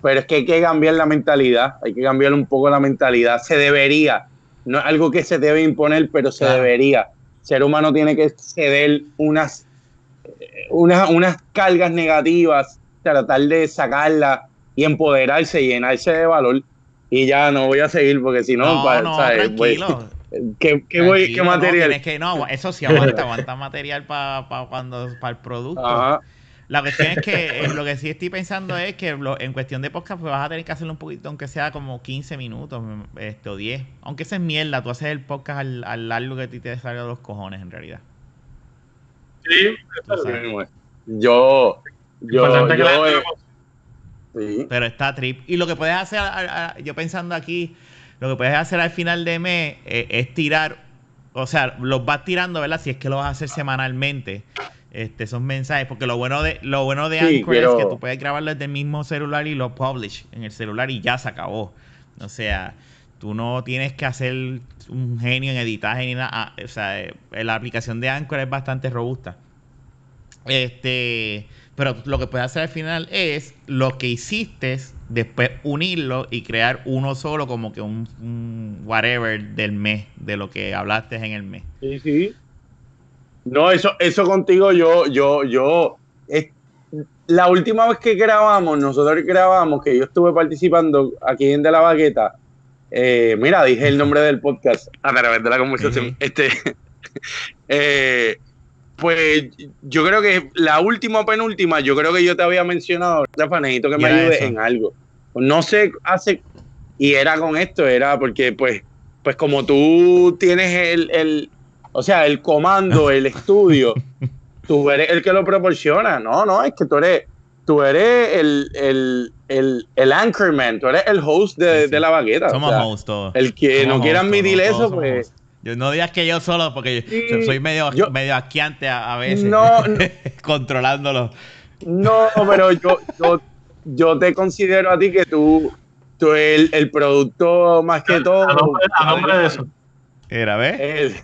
pero es que hay que cambiar la mentalidad, hay que cambiar un poco la mentalidad, se debería, no es algo que se debe imponer, pero se Claro. debería. El ser humano tiene que ceder unas unas, unas cargas negativas, tratar de sacarlas y empoderarse, llenarse de valor. Y ya no voy a seguir porque si no, No, pa- no, ¿sabes? Pues. ¿qué, qué voy, Tranquilo, ¿qué no, material? que, no, eso sí, aguanta, aguanta material para cuando para el producto. Ajá. La cuestión es que eh, lo que sí estoy pensando es que en cuestión de podcast pues vas a tener que hacerlo un poquito, aunque sea como 15 minutos este, o 10. Aunque esa es mierda, tú haces el podcast al, largo que a ti te salga los cojones en realidad. Sí, yo, yo, yo, sí. Pero está trip. Y lo que puedes hacer, yo pensando aquí, lo que puedes hacer al final de mes eh, es tirar, o sea, los vas tirando, ¿verdad? Si es que lo vas a hacer semanalmente este, esos mensajes, porque lo bueno de lo bueno de Anchor es que tú puedes grabarlo desde el mismo celular y lo publish en el celular y ya se acabó. O sea, tú no tienes que hacer un genio en editaje ni nada. Ah, o sea, eh, la aplicación de Anchor es bastante robusta. Este, pero lo que puedes hacer al final es lo que hiciste, después unirlo y crear uno solo, como que un, un whatever del mes, de lo que hablaste en el mes. Sí, sí. No, eso, eso contigo yo, yo, yo, la última vez que grabamos, nosotros grabamos, que yo estuve participando aquí en De la Baqueta, eh, mira, dije el nombre del podcast a través de la conversación. Este, eh, pues yo creo que la última o penúltima, yo creo que yo te había mencionado, Rafa, necesito que me ayude en algo. No sé, hace, y era con esto, era porque pues, pues como tú tienes el, o sea, el comando, el estudio, tú eres el que lo proporciona. No, no, es que tú eres, tú eres el, el, el, el anchorman, tú eres el host de, de la bagueta. Somos host todos. El que no quiera admitir eso, pues. Yo no digas que yo solo, porque yo soy medio, medio asquiante a, veces. No, controlándolo. No, pero yo, yo, yo te considero a ti que tú, tú el, el producto más que todo. A nombre, de eso. Era, ¿ves?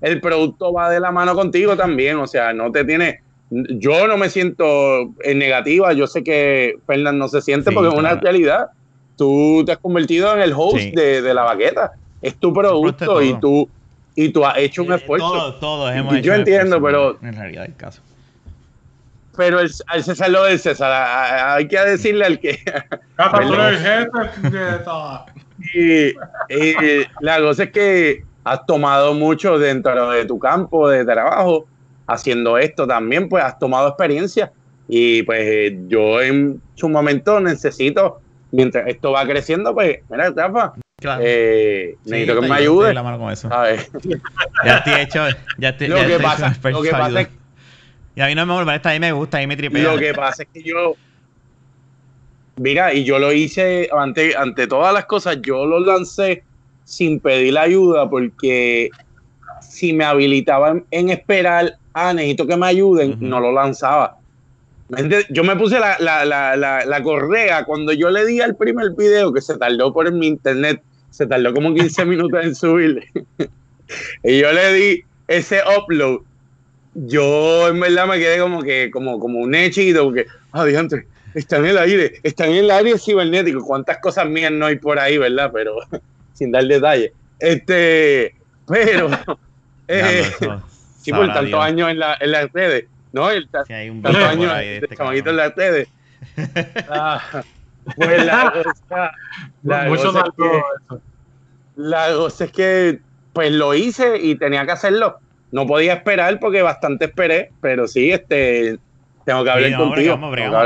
el producto va de la mano contigo también, o sea, no te tiene, yo no me siento en negativa, yo sé que Fernando no se siente porque es una realidad, tú te has convertido en el host de, la baqueta, es tu producto y tú y tú has hecho un eh, esfuerzo. Todos, todos hemos y Yo entiendo, pero en realidad el caso. Pero el, al César lo del César, hay que decirle al que. y, y la cosa es que has tomado mucho dentro de tu campo de trabajo haciendo esto también, pues has tomado experiencia y pues yo en su momento necesito, mientras esto va creciendo, pues, mira, Rafa, eh, necesito que me ayude. La ya estoy hecho, ya estoy, lo, que pasa, lo que pasa es y a mí no me molesta, a mí me gusta, a mí me tripea. Lo que pasa es que yo, mira, y yo lo hice ante, ante todas las cosas, yo lo lancé sin pedir ayuda porque si me habilitaban en esperar, ah, necesito que me ayuden, no lo lanzaba. Yo me puse la, la, la, la, correa cuando yo le di al primer video que se tardó por mi internet, se tardó como 15 minutos en subir. y yo le di ese upload. Yo en verdad me quedé como que, como, como un hechito, porque, ah, está en el aire, está en el aire cibernético. ¿Cuántas cosas mías no hay por ahí, verdad? Pero sin dar detalles. Este, pero, eh, sí, por tantos años en, la, en las redes, ¿no? El, hay un tantos años de este en las redes. ah, pues la cosa, la cosa es que, la cosa es que, pues lo hice y tenía que hacerlo. No podía esperar porque bastante esperé, pero sí, este, tengo que hablar contigo.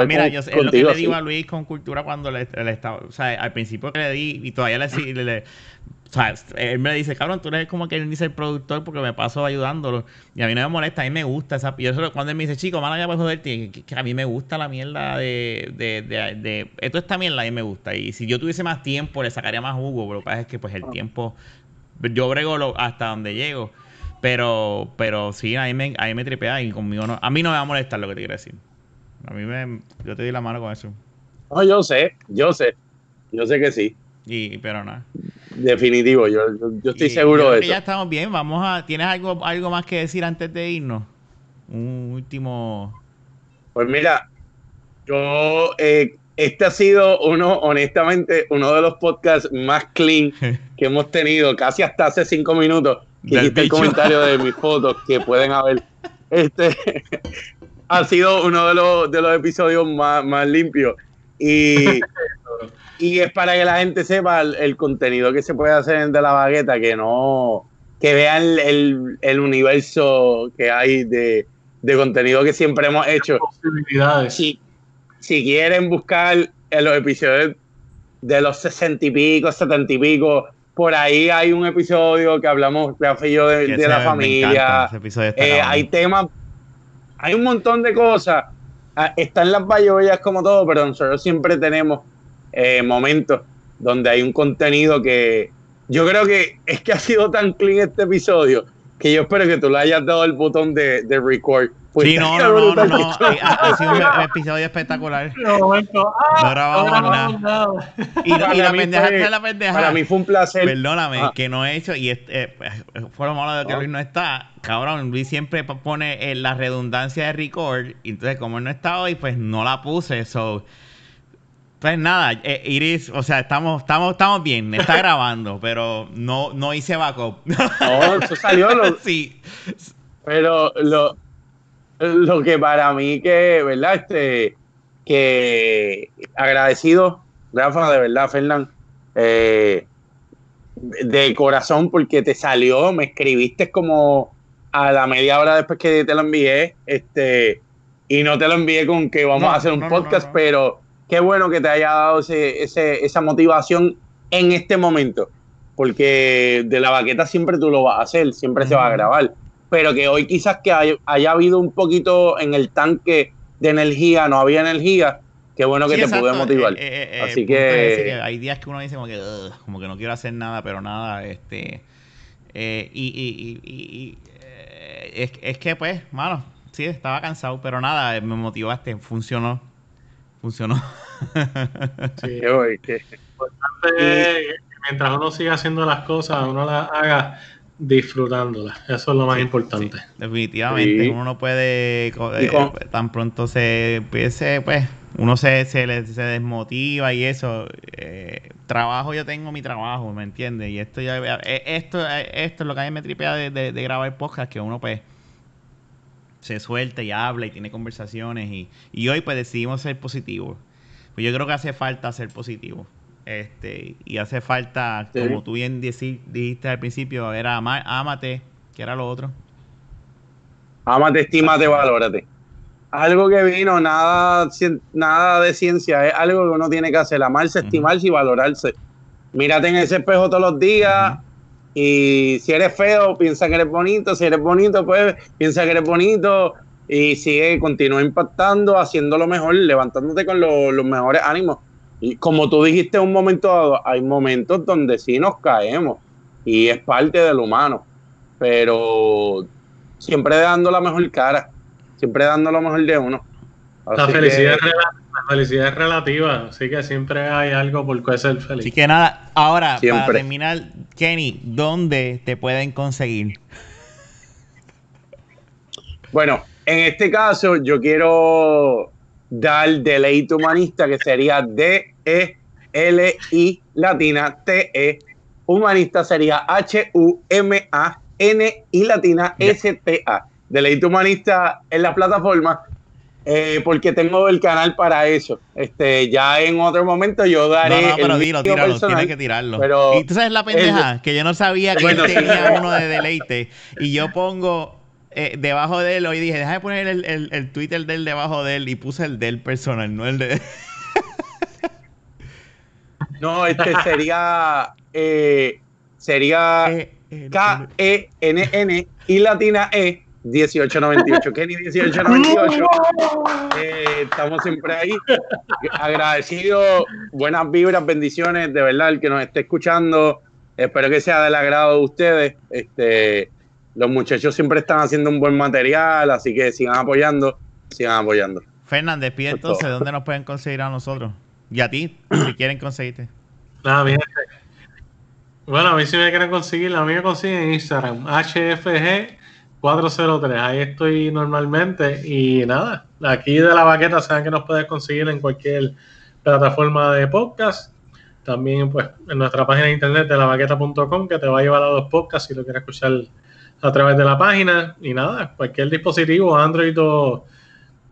Mira, yo, es lo que le digo a Luis con cultura cuando le, estaba. O sea, al principio que le di y todavía le, le, o sea, él me dice, cabrón, tú eres como que él dice el productor porque me paso ayudándolo. Y a mí no me molesta, a mí me gusta esa. Yo solo, cuando él me dice, chico, mala ya puedes joderte, que, que, a mí me gusta la mierda de, de, de, de, Esto está mierda, a mí me gusta. Y si yo tuviese más tiempo, le sacaría más jugo. Pero lo que pasa es que, pues, el ah. tiempo. Yo brego hasta donde llego. Pero, pero sí, a mí me, a mí me tripea y conmigo no. A mí no me va a molestar lo que te quiero decir. A mí me. Yo te di la mano con eso. No, yo sé, yo sé. Yo sé que sí. Y, pero nada. Definitivo, yo, yo, estoy seguro de eso. Ya estamos bien. Vamos a. ¿Tienes algo, algo más que decir antes de irnos? Un último. Pues mira, yo. Eh, este ha sido uno, honestamente, uno de los podcasts más clean que hemos tenido, casi hasta hace cinco minutos que hiciste el comentario de mis fotos que pueden haber. Este ha sido uno de los, de los episodios más, más limpios. Y, y es para que la gente sepa el, contenido que se puede hacer de la bagueta, que no, que vean el, el, universo que hay de, de contenido que siempre hemos hecho. Posibilidades. Si, si quieren buscar en los episodios de los sesenta y pico, setenta y pico, por ahí hay un episodio que hablamos, Rafa y yo, de, Que de la familia. Eh, hay temas, hay un montón de cosas. Ah, Están las bayollas como todo, pero nosotros siempre tenemos eh, momentos donde hay un contenido que yo creo que es que ha sido tan clean este episodio que yo espero que tú le hayas dado el botón de, de record. Pues Sí, no, no, no, no, eh, Ha, ha sido un episodio espectacular. Ah, No grabamos nada. Y, la pendeja fue- es la pendeja. Para mí fue un placer. Perdóname, Ah. que no he hecho, y este, eh, fue lo malo de que No. Luis no está. Cabrón, Luis siempre pone eh, la redundancia de record, y entonces como él no está hoy, pues no la puse. So, pues nada, eh, Iris, o sea, estamos, estamos, estamos bien, está grabando, pero no, no hice backup. No, eso salió. lo- sí, Pero lo, lo que para mí que, ¿verdad? Este, que agradecido, Rafa, de verdad, Fernán, eh, de corazón, porque te salió, me escribiste como a la media hora después que te lo envié, este, y no te lo envié con que vamos No, a hacer un no, podcast, no. pero qué bueno que te haya dado ese, ese- esa motivación en este momento, porque de la baqueta siempre tú lo vas a hacer, siempre se va a grabar, pero que hoy quizás que hay- haya habido un poquito en el tanque de energía, no había energía, qué bueno que Sí, te exacto, pude motivar. eh, eh, eh, Así que- hay días que uno dice como que, "Ugh", como que no quiero hacer nada, pero nada, este. eh, y y, y, y- y, es, es que, pues, mano, sí, estaba cansado, pero nada, me motivaste, funcionó. Funcionó. Sí. Hoy- que- importante es que mientras uno siga haciendo las cosas, uno las haga disfrutándolas. Eso es lo más Sí, importante. Definitivamente, Sí. uno no puede, eh, con- tan pronto se empiece, pues, uno se, se, le- se desmotiva y eso. eh, trabajo, yo tengo mi trabajo, ¿me entiendes? Y esto ya, eh, esto, eh, esto es lo que a mí me tripea de, de, de grabar podcast, que uno, pues, se suelta y habla y tiene conversaciones y, y hoy, pues, decidimos ser positivos. Pues yo creo que hace falta ser positivo. Este, y hace falta, Sí. como tú bien dijiste al principio, era amar, ámate, que era lo otro. Ámate, estímate, valórate. Algo que vino, nada, nada de ciencia, es algo que uno tiene que hacer, amarse, estimarse y valorarse. Mírate en ese espejo todos los días. Y si eres feo, piensa que eres bonito, si eres bonito, pues piensa que eres bonito y sigue, continúa impactando, haciendo lo mejor, levantándote con lo- los mejores ánimos. Y como tú dijiste en un momento dado, hay momentos donde sí nos caemos y es parte del humano, pero siempre dando la mejor cara, siempre dando lo mejor de uno. La felicidad, que- la felicidad es relativa, así que siempre hay algo por qué ser feliz. Así que nada, ahora, para terminar, Kenny, ¿dónde te pueden conseguir? Bueno, en este caso yo quiero dar deleite humanista, que sería D-E-L-I latina T-E. Humanista sería H-U-M-A-N y latina. S-T-A. Deleite humanista en la plataforma, eh, porque tengo el canal para eso. Este, ya en otro momento yo No, daré. no, pero el dilo, tíralo, personal. tienes que tirarlo. pero y tú sabes la pendeja, que yo no sabía que él tenía uno de deleite. Y yo pongo eh, debajo de él, hoy dije, déjame poner el, el, el Twitter del debajo de él y puse el del personal, no el de... No, este sería. eh, sería. K-E-N-N y latina E 1898. Kenny 1898. Eh, estamos siempre ahí. Agradecido, buenas vibras, bendiciones, de verdad, el que nos esté escuchando. Espero que sea del agrado de ustedes. Este, los muchachos siempre están haciendo un buen material, así que sigan apoyando, sigan apoyando. Fernández, pide entonces dónde nos pueden conseguir a nosotros. Y a ti, si quieren conseguirte. Nada, mi gente. Bueno, a mí si me quieren conseguir, a mí me consiguen en Instagram, HFG403. Ahí estoy normalmente. Y nada, aquí de la baqueta saben que nos puedes conseguir en cualquier plataforma de podcast. También, pues, en nuestra página de internet de lavaqueta.com, que te va a llevar a los podcasts si lo quieres escuchar a través de la página. Y nada, cualquier dispositivo, Android o,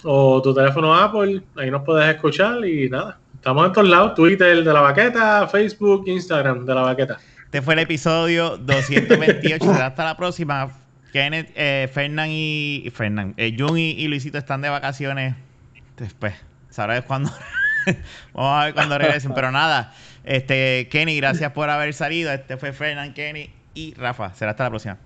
o tu teléfono Apple, ahí nos puedes escuchar. Y nada, estamos en todos lados: Twitter de la baqueta, Facebook, Instagram de la baqueta. Este fue el episodio 228. Será hasta la próxima. Kenneth, eh, Fernán y. Fernán. Eh, Jun y, Luisito están de vacaciones. Después. Sabrás cuándo. Vamos a ver cuándo regresen. Pero nada. Este, Kenny, gracias por haber salido. Este fue Fernán, Kenny y Rafa. Será hasta la próxima.